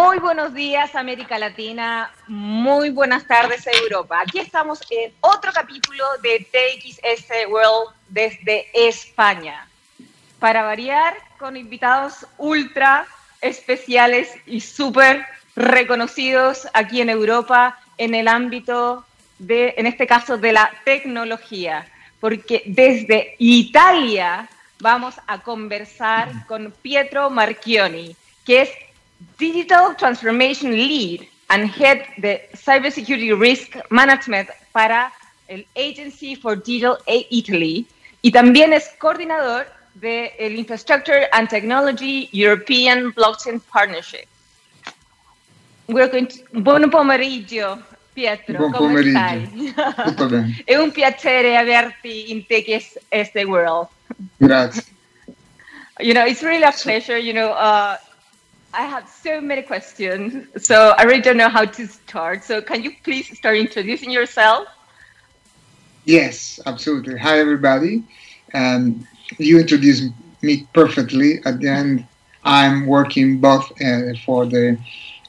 Muy buenos días América Latina, muy buenas tardes Europa. Aquí estamos en otro capítulo de TXS World desde España. Para variar, con invitados ultra especiales y súper reconocidos aquí en Europa en el ámbito de, en este caso, de la tecnología. Porque desde Italia vamos a conversar con Pietro Marchioni, que es Digital Transformation Lead and Head the Cybersecurity Risk Management para el Agency for Digital Italy y también es coordinador del de Infrastructure and Technology European Blockchain Partnership. Buon pomeriggio Pietro, Buon come pomeriggio. stai? Tutto bene. È un piacere averti in TXS World. Grazie. You know, it's really a pleasure. You know, uh, I have so many questions, so I really don't know how to start. So, can you please start introducing yourself? Yes, absolutely. Hi, everybody. Um, you introduced me perfectly. At the end, I'm working both uh, for the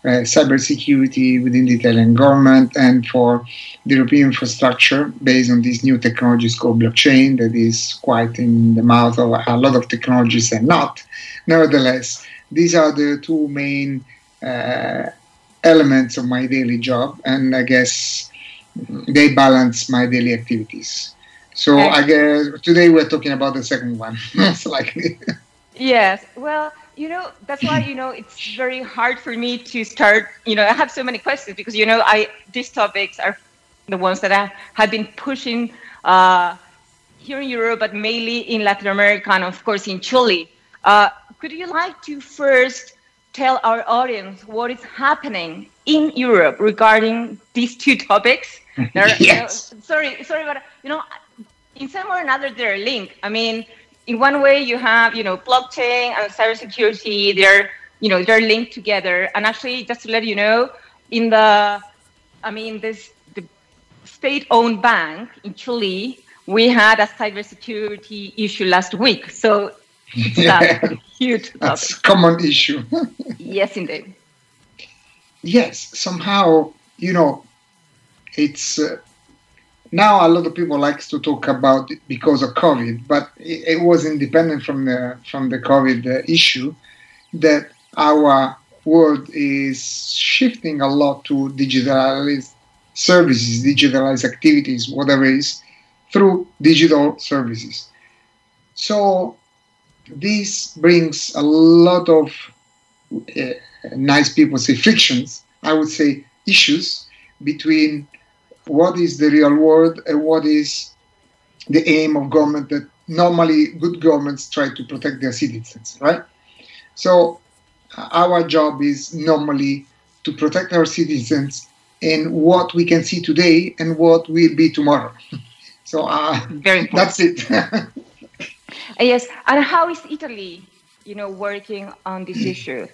uh, cybersecurity within the Italian government and for the European infrastructure based on these new technologies called blockchain that is quite in the mouth of a lot of technologies and not. Nevertheless, these are the two main uh, elements of my daily job, and I guess they balance my daily activities. So Okay. I guess today we're talking about the second one, most likely. Yes. Well, you know, that's why you know it's very hard for me to start. You know, I have so many questions because you know, I these topics are the ones that I have been pushing uh, here in Europe, but mainly in Latin America and of course in Chile. Uh, could you like to first tell our audience what is happening in Europe regarding these two topics? There are- Yes. sorry, sorry, but you know, in some or another, they're linked. I mean, in one way, you have you know blockchain and cybersecurity. They're you know they're linked together. And actually, just to let you know, in the, I mean, this the state-owned bank in Chile, we had a cybersecurity issue last week. So it's Yeah. a huge topic. That's a common issue. Yes, indeed. yes, somehow, you know, it's uh, now a lot of people likes to talk about it because of COVID, but it, it was independent from the from the COVID uh, issue that our world is shifting a lot to digitalized services, digitalized activities, whatever it is, through digital services. So this brings a lot of uh, nice people say frictions, I would say issues between what is the real world and what is the aim of government that normally good governments try to protect their citizens, right? So our job is normally to protect our citizens in what we can see today and what will be tomorrow. so uh, Very important. that's it. Uh, Yes, and how is Italy, you know, working on this issue?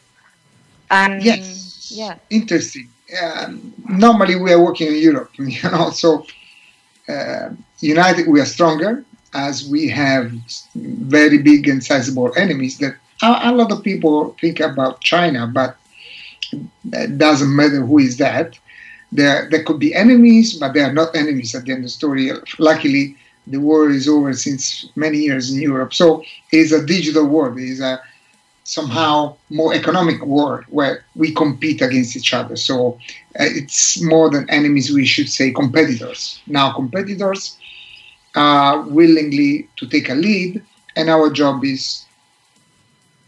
And Yes. yeah, Interesting. Um, normally we are working in Europe, you know. So uh, united we are stronger as we have very big and sizable enemies. That a, a lot of people think about China, but it doesn't matter who is that. There, there could be enemies, but they are not enemies at the end of the story. Luckily, the war is over since many years in Europe. So it is a digital war. It is a somehow more economic war where we compete against each other. So uh, it's more than enemies, we should say competitors. Now, competitors are willingly to take a lead, and our job is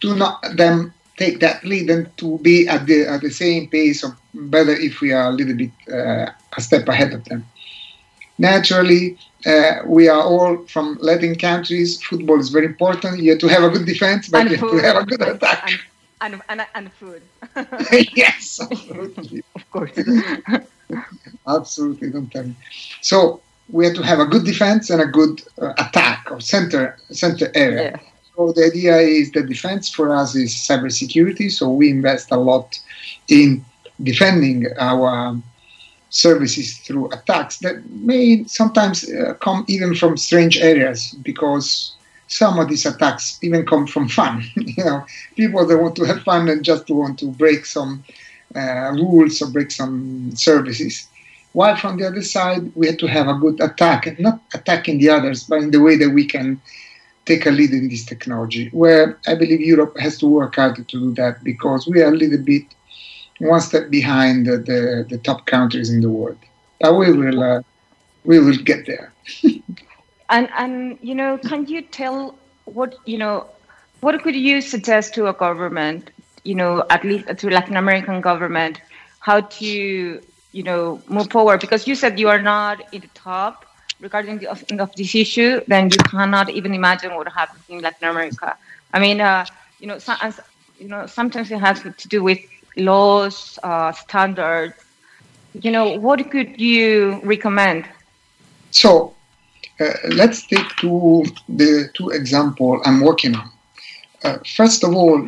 to not them take that lead and to be at the at the same pace or better if we are a little bit uh, a step ahead of them. Naturally, uh, we are all from Latin countries. Football is very important. You have to have a good defense, but and you have food, to have a good attack. and, and, and, and food, yes, absolutely. of course. Absolutely, don't tell me. So we have to have a good defense and a good uh, attack or center center area. yeah. So the idea is that defense for us is cybersecurity. So we invest a lot in defending our services through attacks that may sometimes uh, come even from strange areas because some of these attacks even come from fun. you know, people that want to have fun and just want to break some uh, rules or break some services. While from the other side, we had to have a good attack, not attacking the others, but in the way that we can take a lead in this technology. Where I believe Europe has to work hard to do that because we are a little bit one step behind the, the, the top countries in the world. But we will uh, we will get there. and and you know, can you tell what you know? What could you suggest to a government? You know, at least to Latin American government, how to you know move forward? Because you said you are not in the top regarding the of, of this issue. Then you cannot even imagine what happens in Latin America. I mean, uh, you know, some, you know, sometimes it has to do with laws, uh, standards. You know, what could you recommend? So uh, let's take two the two example I'm working on. Uh, first of all,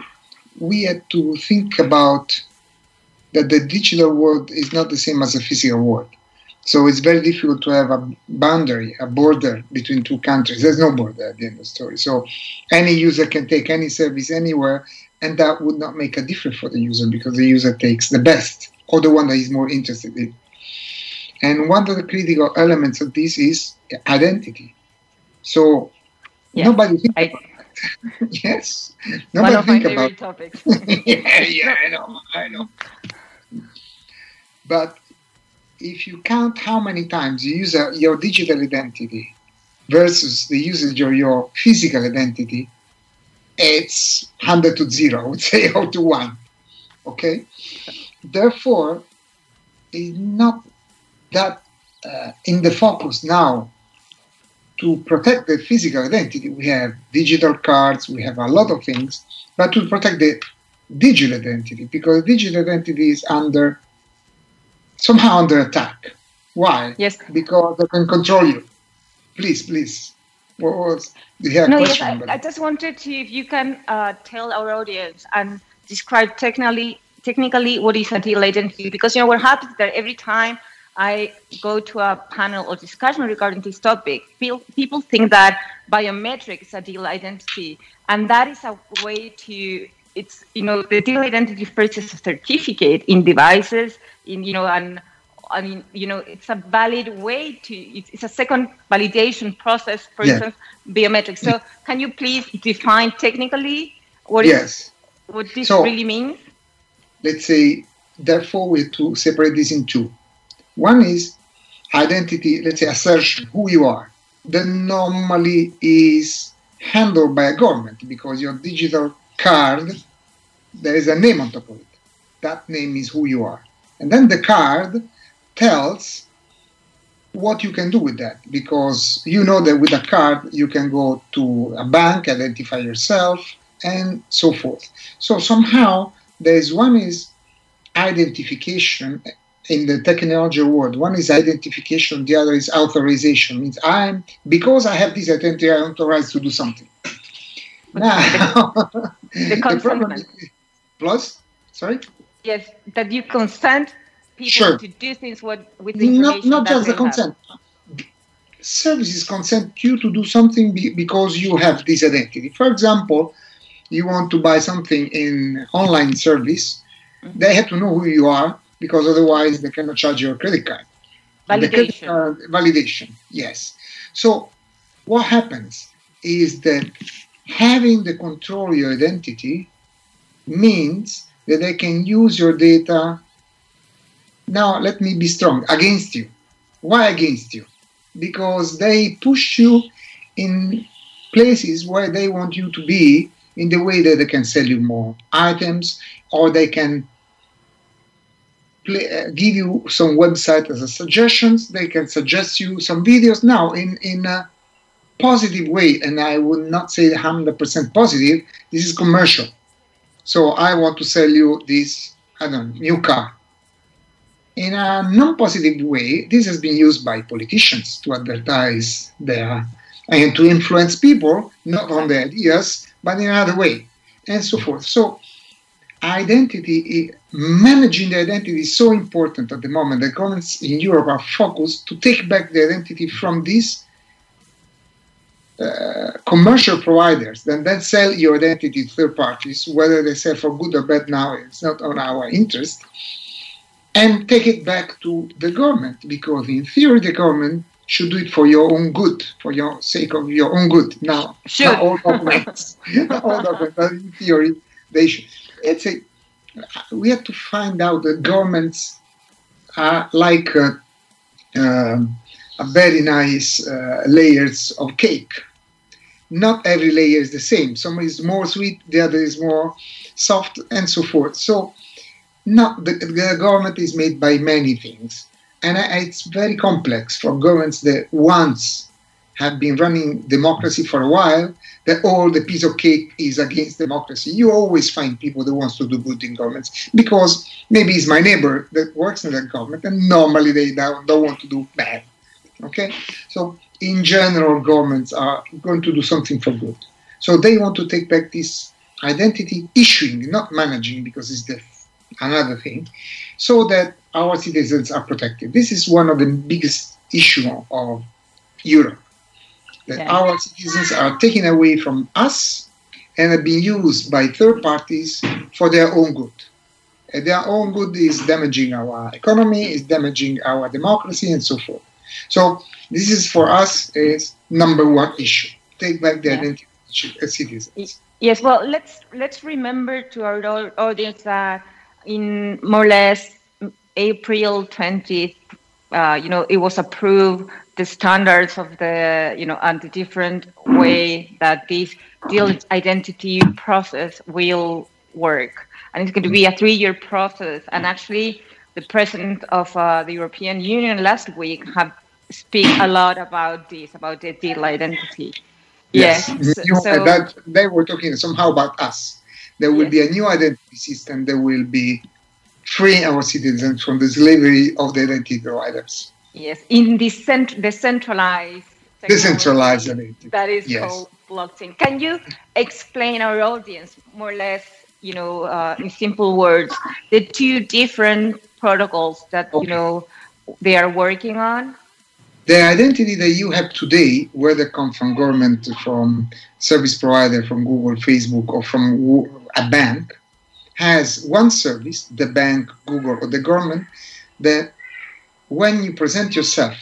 we had to think about that the digital world is not the same as the physical world. So it's very difficult to have a boundary, a border between two countries. There's no border at the end of the story. So any user can take any service anywhere, and that would not make a difference for the user because the user takes the best or the one that he's more interested in. And one of the critical elements of this is identity. So yeah, nobody thinks I, about that. yes. Nobody one of think my favorite about topics. yeah, yeah, I know, I know. But if you count how many times you use uh, your digital identity versus the usage of your physical identity, it's 100 to 0, I would say, or to 1. Okay? Therefore, it's not that uh, in the focus now to protect the physical identity. We have digital cards, we have a lot of things, but to protect the digital identity because digital identity is under somehow under attack. Why? Yes. Because they can control you. Please, please. What was the no, yes, I, I, just wanted to, if you can uh, tell our audience and describe technically, technically what is a digital identity, because you know what happens that every time I go to a panel or discussion regarding this topic, people think that biometric is a digital identity, and that is a way to it's you know the digital identity first is a certificate in devices in you know and I mean, you know, it's a valid way to, it's, it's a second validation process, for yeah. instance, biometrics. So can you please define technically what yes. Is, what this so, really means? Let's say, therefore, we have to separate this in two. One is identity, let's say assertion, who you are. That normally is handled by a government because your digital card, there is a name on top of it. That name is who you are. And then the card tells what you can do with that because you know that with a card you can go to a bank, identify yourself, and so forth. So somehow there is one is identification in the technology world. One is identification, the other is authorization. Means I'm because I have this identity, I'm authorized to do something. Now, the, the problem is, plus, sorry. Yes, that you consent people sure. to do things with, with the information. Not, not just the have. consent. Services consent you to do something be, because you have this identity. For example, you want to buy something in online service, mm-hmm. they have to know who you are because otherwise they cannot charge your credit card. Validation. Credit card, validation, yes. So what happens is that having the control of your identity means that they can use your data. Now, let me be strong against you. Why against you? Because they push you in places where they want you to be in the way that they can sell you more items or they can play, uh, give you some website as a suggestions they can suggest you some videos now in in a positive way and i would not say 100% positive this is commercial so I want to sell you this, I don't know, new car. In a non-positive way, this has been used by politicians to advertise their and to influence people, not on the ideas, but in another way, and so forth. So identity, managing the identity is so important at the moment. The governments in Europe are focused to take back the identity from these uh, commercial providers then then sell your identity to third parties, whether they sell for good or bad now, it's not on our interest, and take it back to the government because in theory the government should do it for your own good, for your sake of your own good. Now, sure. all documents, all documents, in theory, they should. It's a, we have to find out that governments are like uh, uh, a very nice uh, layers of cake. Not every layer is the same. Some is more sweet, the other is more soft, and so forth. So, not the, the government is made by many things and it's very complex for governments that once have been running democracy for a while that all the piece of cake is against democracy. You always find people that wants to do good in governments because maybe it's my neighbor that works in that government and normally they don't, don't want to do bad okay? So in general governments are going to do something for good. So they want to take back this identity issuing not managing because it's the another thing so that our citizens are protected. This is one of the biggest issues of Europe. That yeah. our citizens are taken away from us and are being used by third parties for their own good. And their own good is damaging our economy, is damaging our democracy, and so forth. So this is for us is number one issue. Take back the yeah. identity of citizens. Yes, well, let's let's remember to our audience that in more or less April 20th, uh, you know, it was approved the standards of the, you know, and the different way that this dual identity process will work. And it's going to be a three-year process. And actually, the president of uh, the European Union last week have speak a lot about this, about the dual identity. Yes, yes. So, that, they were talking somehow about us. There will yes. be a new identity system. There will be free our citizens from the slavery of the identity providers. Yes, in the cent- decentralized decentralized identity. That is yes. called blockchain. Can you explain our audience more or less, you know, uh, in simple words, the two different protocols that okay. you know they are working on? The identity that you have today, whether come from government, from service provider, from Google, Facebook, or from a bank, has one service, the bank, Google, or the government, that when you present yourself,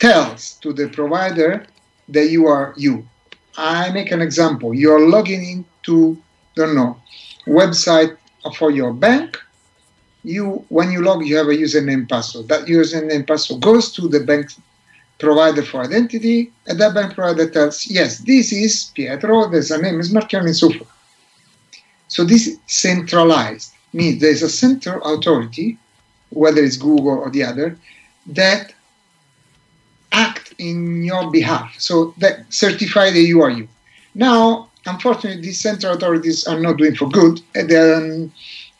tells to the provider that you are you. I make an example. You are logging into, don't know, website for your bank. You, when you log, you have a username password. That username password goes to the bank provider for identity, and that bank provider tells, yes, this is Pietro, there's a name is Marchionni, and so forth. So this centralized means there's a central authority, whether it's Google or the other, that act in your behalf. So that certify that you are you. Now, unfortunately, these central authorities are not doing for good. And, then,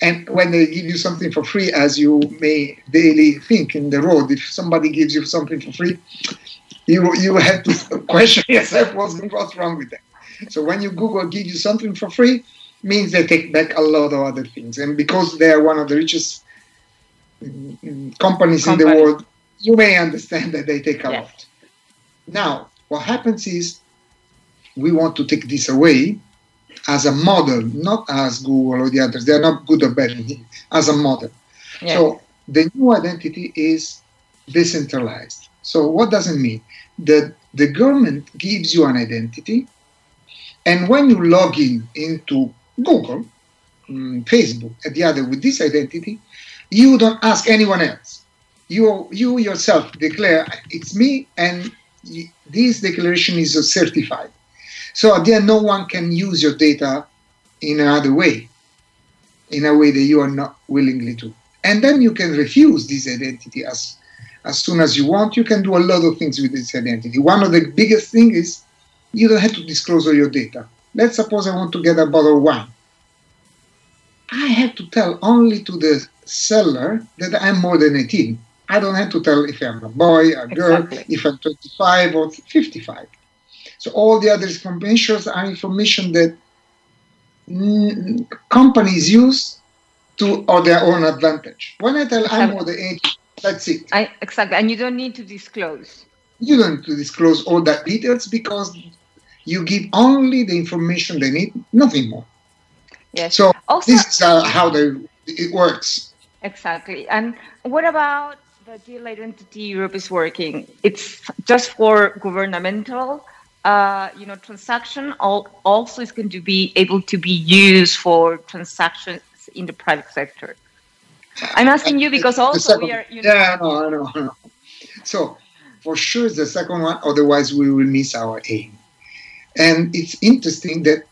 and when they give you something for free, as you may daily think in the road, if somebody gives you something for free, you you have to question yourself what's, what's wrong with that. So when you Google gives you something for free, means they take back a lot of other things. And because they are one of the richest companies Company. in the world, you may understand that they take a yes. lot. Now, what happens is we want to take this away as a model, not as Google or the others. They are not good or bad, as a model. Yes. So the new identity is decentralized. So what does it mean? That the government gives you an identity, and when you log in into Google, um, Facebook, and the other with this identity, you don't ask anyone else. You, you yourself declare it's me, and this declaration is certified. So at the end, no one can use your data in another way, in a way that you are not willingly to. And then you can refuse this identity as as soon as you want. You can do a lot of things with this identity. One of the biggest things is you don't have to disclose all your data. Let's suppose I want to get a bottle of wine. I have to tell only to the seller that I'm more than 18. I don't have to tell if I'm a boy, a girl, exactly. if I'm 25 or 55. So all the other information are information that mm, companies use to or their own advantage. When I tell I'm more than 18, that's it. I, exactly, and you don't need to disclose. you don't to disclose all that details because you give only the information they need, nothing more. Yes. So Also- this is uh, how they, it works. Exactly. And what about the deal identity Europe is working? It's just for governmental, uh, you know, transaction. Also, is going to be able to be used for transactions in the private sector. I'm asking you because also second- we are, you know, yeah, I know, I know, I know. So for sure, it's the second one. Otherwise, we will miss our aim. And it's interesting that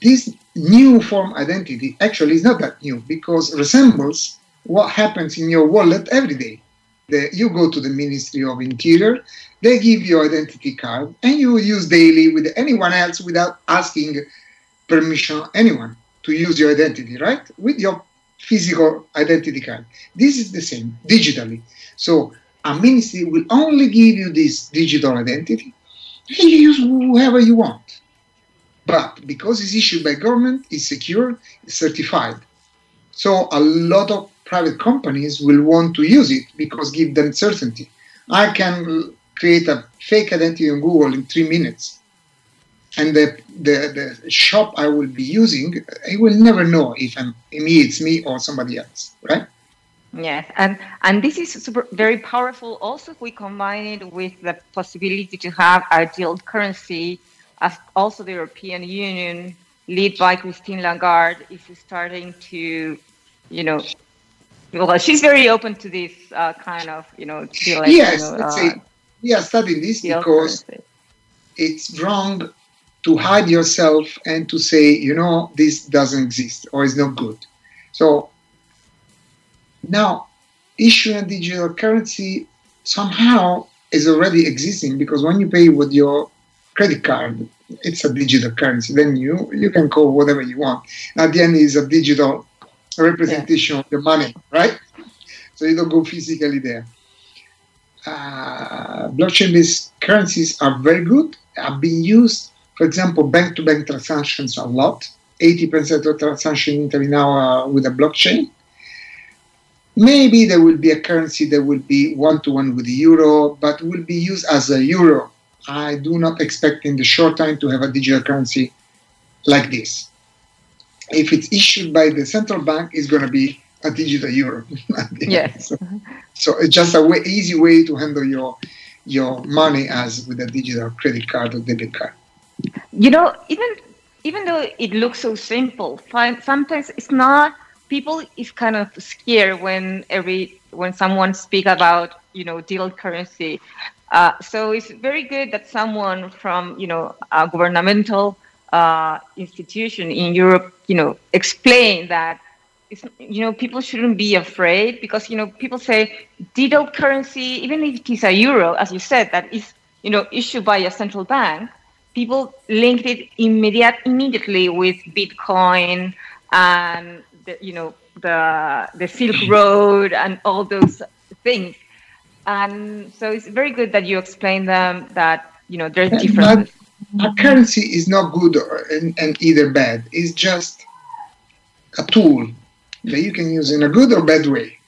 this new form identity actually is not that new because resembles what happens in your wallet every day. The, you go to the Ministry of Interior, they give you identity card, and you use daily with anyone else without asking permission anyone to use your identity, right? With your physical identity card. This is the same digitally. So a ministry will only give you this digital identity, and you use whoever you want. But because it's issued by government, it's secure, it's certified. So a lot of private companies will want to use it because give them certainty. I can create a fake identity on Google in three minutes. And the, the, the shop I will be using, I will never know if I'm me, it's me or somebody else, right? Yes, and and this is super, very powerful. Also, if we combine it with the possibility to have a dual currency, as also the European Union, led by Christine Lagarde, is starting to, you know, well, she's very open to this uh, kind of, you know, yes, you know, let's uh, say we are studying this because currency. it's wrong to hide yourself and to say, you know, this doesn't exist or is not good. So now, issuing a digital currency somehow is already existing because when you pay with your credit card, it's a digital currency. Then you you can call whatever you want. At the end, it's a digital representation of the money, right? So you don't go physically there. Uh, blockchain-based currencies are very good. Have been used, for example, bank-to-bank transactions a lot. 80% of transactions in Italy now are with a blockchain. Maybe there will be a currency that will be one-to-one with the euro, but will be used as a euro. I do not expect in the short time to have a digital currency like this. If it's issued by the central bank, it's going to be a digital euro. Yes. so, so it's just a way, easy way to handle your your money as with a digital credit card or debit card. you know even even though it looks so simple sometimes it's not people is kind of scared when every when someone speak about you know digital currency uh, so it's very good that someone from you know a governmental uh, institution in europe you know explain that it's, you know people shouldn't be afraid because you know people say digital currency even if it is a euro as you said that is you know issued by a central bank people linked it immediate immediately with bitcoin and the, you know the the silk road and all those things. And so it's very good that you explain them that you know there's differences a currency is not good or, and, and either bad. It's just a tool that you can use in a good or bad way.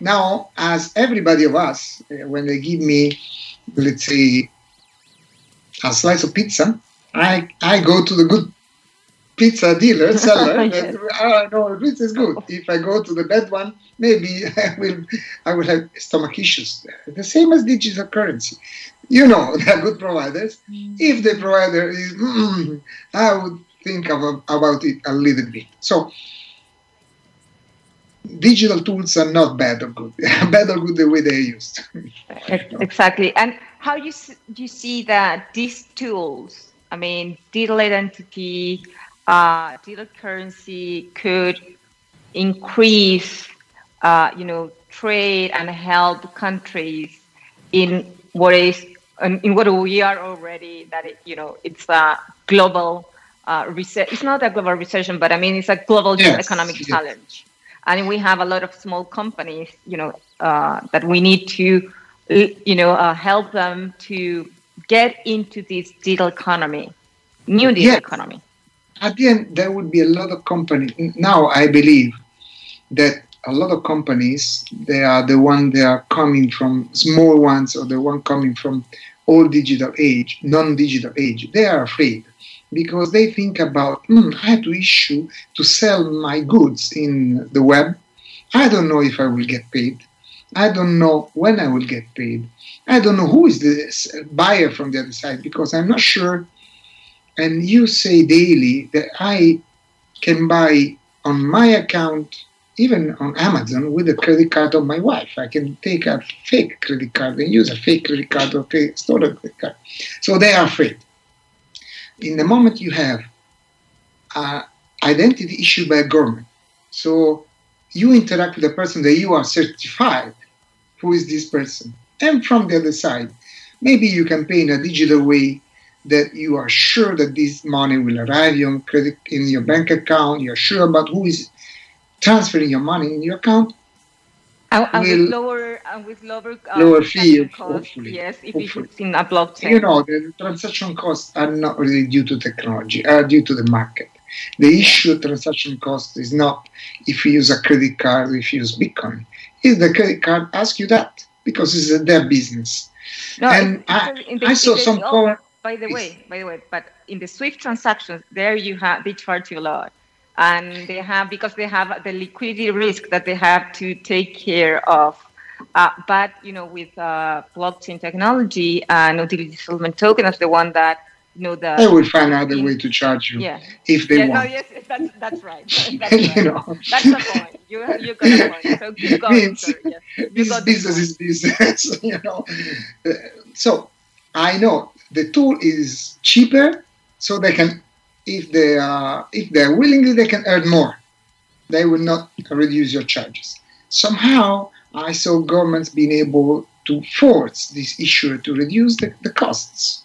Now, as everybody of us, uh, when they give me, let's say, a slice of pizza, I I go to the good pizza dealer seller. Yes. that, oh, no, pizza is good. If I go to the bad one, maybe I will I will have stomach issues. The same as digital currency. You know, they are good providers. If the provider is, mm, I would think of, about it a little bit. So, digital tools are not bad or good. bad or good the way they're used. Exactly. And how you do you see that these tools, I mean, digital identity, uh, digital currency, could increase, uh, you know, trade and help countries in what is in what we are already. That it, you know, it's a global uh, recession. It's not a global recession, but I mean, it's a global Yes, economic yes. challenge and we have a lot of small companies, you know, uh, that we need to, you know, uh, help them to get into this digital economy, new digital Yes. economy. At the end, there would be a lot of companies. Now, I believe that a lot of companies, they are the one they are coming from small ones or the one coming from all digital age, non-digital age. They are afraid because they think about mm, I have to issue to sell my goods in the web. I don't know if I will get paid. I don't know when I will get paid. I don't know who is the buyer from the other side because I'm not sure. And you say daily that I can buy on my account, even on Amazon, with the credit card of my wife. I can take a fake credit card and use a fake credit card or fake stolen credit card. So they are afraid. In the moment you have an identity issued by a government, so you interact with a person that you are certified who is this person. And from the other side, maybe you can pay in a digital way that you are sure that this money will arrive in your credit in your bank account. You're sure about who is transferring your money in your account. And, and with lower and with lower uh, lower fee, hopefully. Yes, if hopefully. it's in a blockchain. You know, the transaction costs are not really due to technology, are due to the market. The issue of transaction cost is not if you use a credit card, if you use Bitcoin. If the credit card ask you that because it's their business. No, and I, the, I saw some. By the way, by the way, but in the SWIFT transactions, there you have they charge you a lot, and they have because they have the liquidity risk that they have to take care of. Uh, but you know, with uh, blockchain technology and utility settlement token as the one that you know the they will find out another way to charge you yeah. if they yeah, want. No, yes, that's that's right. That's right. you know. That's the point. You you got a point. So keep going. Sir. Yes. You business is business. you know. Uh, so I know the tool is cheaper, so they can if they are if they're willingly they can earn more. They will not reduce your charges. Somehow I saw governments being able to force this issue to reduce the, the costs.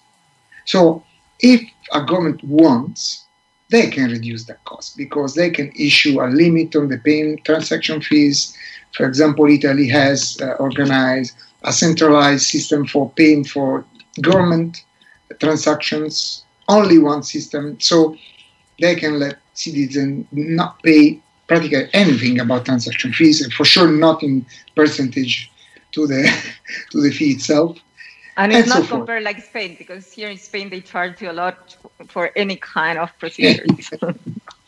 So if a government wants, they can reduce the cost because they can issue a limit on the paying transaction fees. For example, Italy has uh, organized a centralized system for paying for government transactions, only one system, so they can let citizens not pay practically anything about transaction fees, and for sure not in percentage to the to the fee itself. And it's and not so compared like Spain, because here in Spain they charge you a lot for any kind of procedures.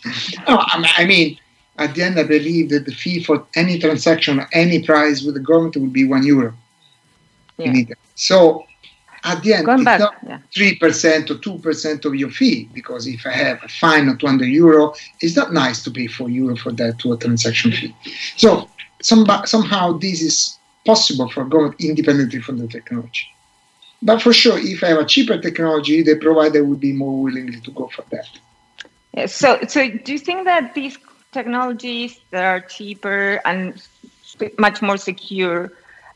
no, I mean, at the end, I believe that the fee for any transaction, any price with the government will be one euro. Yeah. So at the end, Going it's back, not three percent or two percent of your fee because if I have a fine of 200 euro, it's not nice to pay four euro for that to a transaction fee. So some, somehow this is possible for government independently from the technology. But for sure, if I have a cheaper technology, the provider would be more willing to go for that. Yeah, so, so do you think that these technologies that are cheaper and much more secure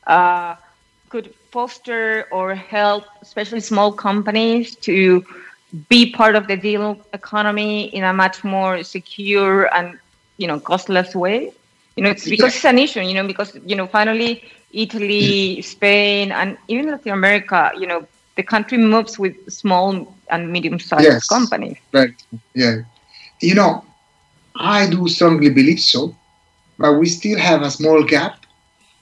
uh, could foster or help, especially small companies, to be part of the digital economy in a much more secure and you know costless way? You know, it's because it's an issue. You know, because you know, finally, Italy, mm. Spain, and even Latin America, you know, the country moves with small and medium-sized yes, companies. Right. Yeah. You know, I do strongly believe so, but we still have a small gap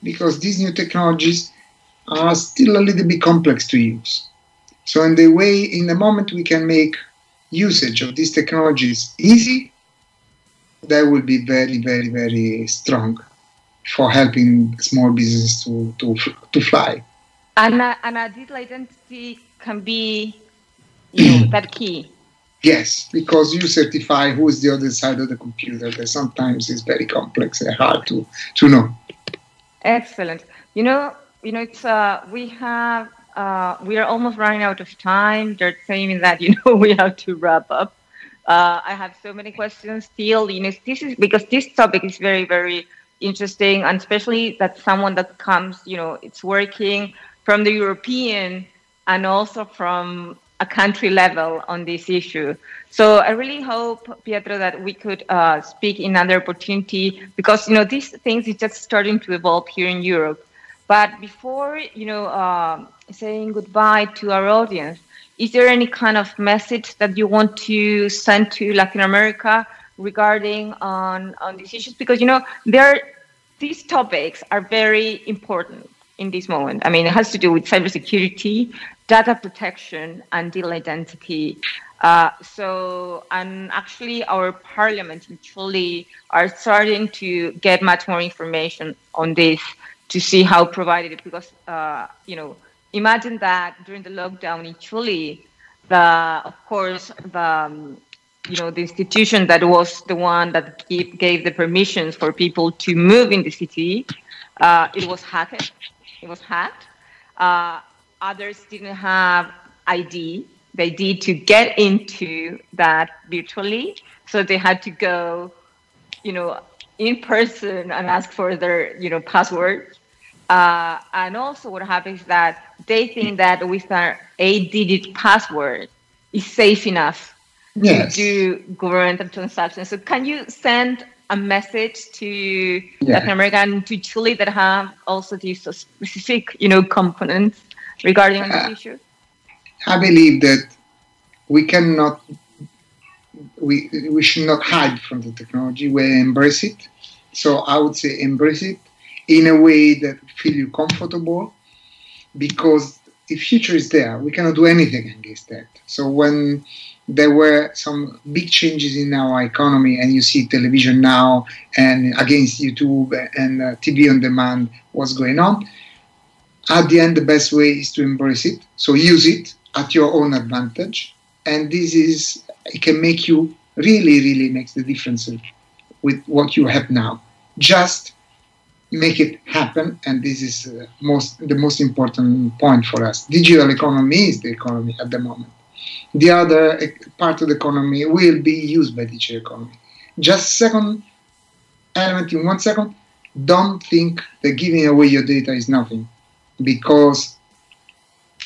because these new technologies are still a little bit complex to use. So, in the way, in the moment we can make usage of these technologies easy, that will be very, very, very strong for helping small businesses to, to, to fly. And a, and a digital identity can be you know, that key. Yes, because you certify who is the other side of the computer. That sometimes is very complex and hard to, to know. Excellent. You know, you know, it's uh, we have uh, we are almost running out of time. They're saying that you know we have to wrap up. Uh, I have so many questions still. You know, this is because this topic is very, very interesting, and especially that someone that comes, you know, it's working from the European and also from a country level on this issue. So I really hope, Pietro, that we could uh, speak in another opportunity because you know these things is just starting to evolve here in Europe. But before you know uh, saying goodbye to our audience, is there any kind of message that you want to send to Latin America regarding on on these issues? Because you know there these topics are very important in this moment. I mean, it has to do with cybersecurity, data protection, and digital identity. Uh, so, and actually, our parliament in Chile are starting to get much more information on this to see how provided it because, uh, you know, imagine that during the lockdown in Chile, the, of course, the, um, you know, the institution that was the one that gave, gave the permissions for people to move in the city, uh, it was hacked. It was hacked. Uh, others didn't have ID, They did to get into that virtually, so they had to go, you know, in person and ask for their, you know, password. Uh, and also, what happens is that they think that with an eight-digit password is safe enough yes. to do governmental transactions. So, can you send a message to yeah. Latin America and to Chile that have also these specific, you know, components regarding uh, this issue? I believe that we cannot, we we should not hide from the technology. We embrace it. So I would say embrace it in a way that feel you comfortable, because the future is there. We cannot do anything against that. So when there were some big changes in our economy, and you see television now and against YouTube and uh, TV on demand, what's going on. At the end, the best way is to embrace it. So use it at your own advantage, and this is it can make you really, really makes the difference with what you have now. Just make it happen, and this is uh, most the most important point for us. Digital economy is the economy at the moment the other part of the economy will be used by digital economy. Just second element in one second, don't think that giving away your data is nothing because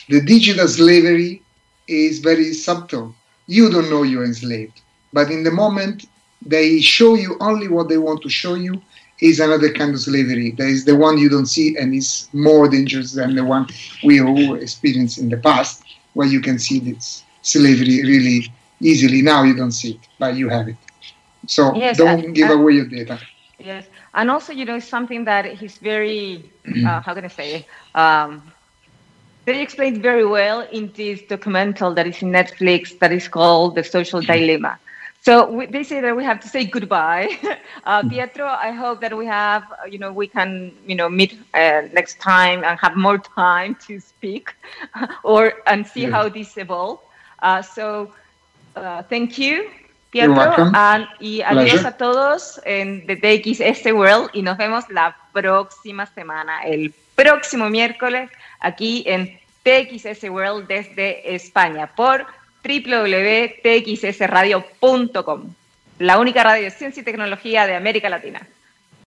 the digital slavery is very subtle. You don't know you're enslaved. But in the moment they show you only what they want to show you is another kind of slavery. That is the one you don't see and is more dangerous than the one we all experienced in the past, where you can see this slavery really easily. Now you don't see it, but you have it. So yes, don't give away your data. Yes, and also you know something that is very uh, how can I say um, that he explains very well in this documental that is in Netflix that is called The Social. Dilemma. So we, they say that we have to say goodbye. Uh, mm-hmm. Pietro, I hope that we have, you know, we can, you know, meet uh, next time and have more time to speak or and see yeah. how this evolves. Uh, so, uh, thank you, Pietro, and, y adiós a todos en The TXS World y nos vemos la próxima semana, el próximo miércoles, aquí en TXS World desde España por www.txsradio.com, la única radio de ciencia y tecnología de América Latina.